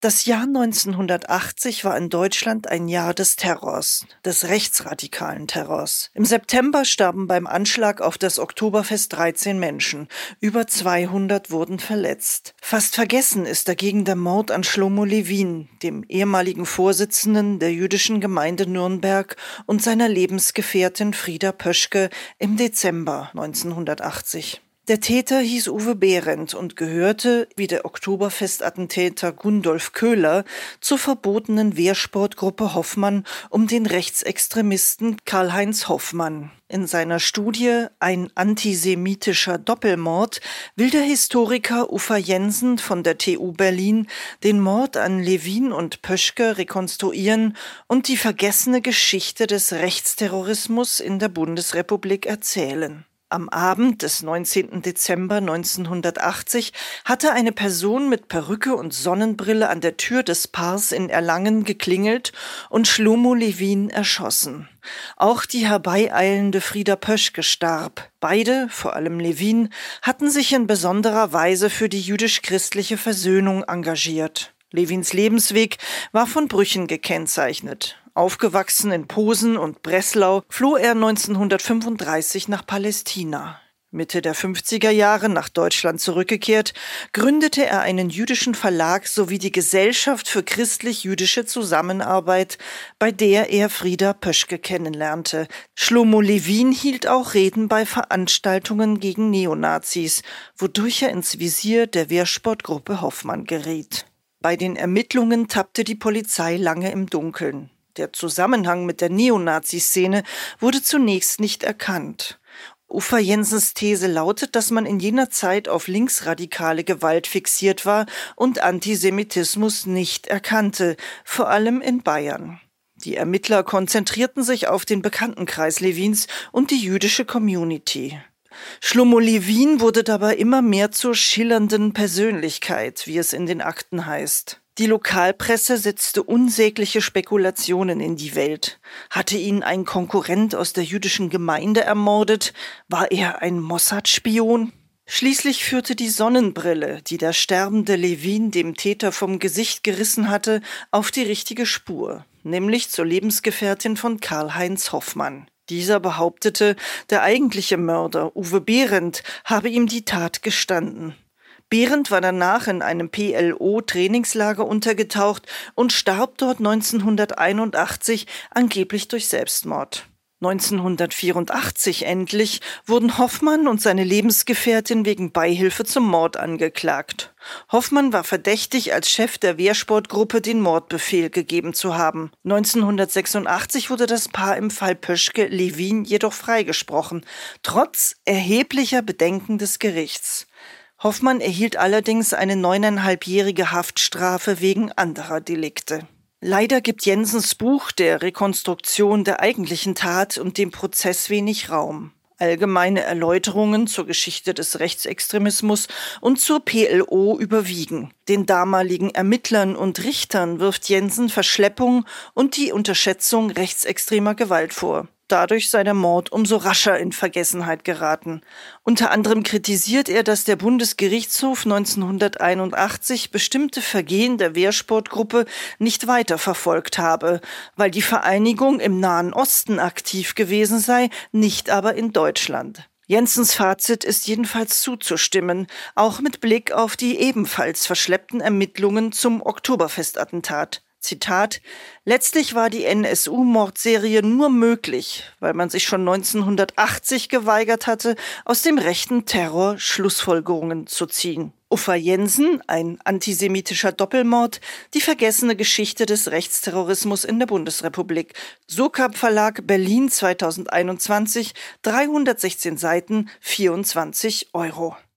das Jahr 1980 war in Deutschland ein Jahr des Terrors, des rechtsradikalen Terrors. Im September starben beim Anschlag auf das Oktoberfest 13 Menschen. Über 200 wurden verletzt. Fast vergessen ist dagegen der Mord an Shlomo Levin, dem ehemaligen Vorsitzenden der jüdischen Gemeinde Nürnberg und seiner Lebensgefährtin Frieda Pöschke im Dezember 1980. Der Täter hieß Uwe Behrendt und gehörte, wie der Oktoberfestattentäter Gundolf Köhler, zur verbotenen Wehrsportgruppe Hoffmann um den Rechtsextremisten Karl-Heinz Hoffmann. In seiner Studie Ein antisemitischer Doppelmord will der Historiker Ufa Jensen von der TU Berlin den Mord an Levin und Pöschke rekonstruieren und die vergessene Geschichte des Rechtsterrorismus in der Bundesrepublik erzählen. Am Abend des 19. Dezember 1980 hatte eine Person mit Perücke und Sonnenbrille an der Tür des Pars in Erlangen geklingelt und Schlomo Levin erschossen. Auch die herbeieilende Frieda Pöschke starb. Beide, vor allem Levin, hatten sich in besonderer Weise für die jüdisch-christliche Versöhnung engagiert. Levins Lebensweg war von Brüchen gekennzeichnet. Aufgewachsen in Posen und Breslau, floh er 1935 nach Palästina. Mitte der 50er Jahre nach Deutschland zurückgekehrt, gründete er einen jüdischen Verlag sowie die Gesellschaft für christlich-jüdische Zusammenarbeit, bei der er Frieda Pöschke kennenlernte. Schlomo Levin hielt auch Reden bei Veranstaltungen gegen Neonazis, wodurch er ins Visier der Wehrsportgruppe Hoffmann geriet. Bei den Ermittlungen tappte die Polizei lange im Dunkeln. Der Zusammenhang mit der Neonazi-Szene wurde zunächst nicht erkannt. Ufa Jensens These lautet, dass man in jener Zeit auf linksradikale Gewalt fixiert war und Antisemitismus nicht erkannte, vor allem in Bayern. Die Ermittler konzentrierten sich auf den Bekanntenkreis Levins und die jüdische Community. Schlomo Levin wurde dabei immer mehr zur schillernden Persönlichkeit, wie es in den Akten heißt. Die Lokalpresse setzte unsägliche Spekulationen in die Welt. Hatte ihn ein Konkurrent aus der jüdischen Gemeinde ermordet? War er ein Mossad-Spion? Schließlich führte die Sonnenbrille, die der sterbende Levin dem Täter vom Gesicht gerissen hatte, auf die richtige Spur, nämlich zur Lebensgefährtin von Karl-Heinz Hoffmann. Dieser behauptete, der eigentliche Mörder, Uwe Behrendt, habe ihm die Tat gestanden. Behrendt war danach in einem PLO-Trainingslager untergetaucht und starb dort 1981 angeblich durch Selbstmord. 1984 endlich wurden Hoffmann und seine Lebensgefährtin wegen Beihilfe zum Mord angeklagt. Hoffmann war verdächtig, als Chef der Wehrsportgruppe den Mordbefehl gegeben zu haben. 1986 wurde das Paar im Fall Pöschke Levin jedoch freigesprochen, trotz erheblicher Bedenken des Gerichts. Hoffmann erhielt allerdings eine neuneinhalbjährige Haftstrafe wegen anderer Delikte. Leider gibt Jensens Buch der Rekonstruktion der eigentlichen Tat und dem Prozess wenig Raum. Allgemeine Erläuterungen zur Geschichte des Rechtsextremismus und zur PLO überwiegen. Den damaligen Ermittlern und Richtern wirft Jensen Verschleppung und die Unterschätzung rechtsextremer Gewalt vor. Dadurch sei der Mord umso rascher in Vergessenheit geraten. Unter anderem kritisiert er, dass der Bundesgerichtshof 1981 bestimmte Vergehen der Wehrsportgruppe nicht weiterverfolgt habe, weil die Vereinigung im Nahen Osten aktiv gewesen sei, nicht aber in Deutschland. Jensens Fazit ist jedenfalls zuzustimmen, auch mit Blick auf die ebenfalls verschleppten Ermittlungen zum Oktoberfestattentat. Zitat, letztlich war die NSU-Mordserie nur möglich, weil man sich schon 1980 geweigert hatte, aus dem rechten Terror Schlussfolgerungen zu ziehen. Uffa Jensen, ein antisemitischer Doppelmord, die vergessene Geschichte des Rechtsterrorismus in der Bundesrepublik. Sokap Verlag Berlin 2021, 316 Seiten, 24 Euro.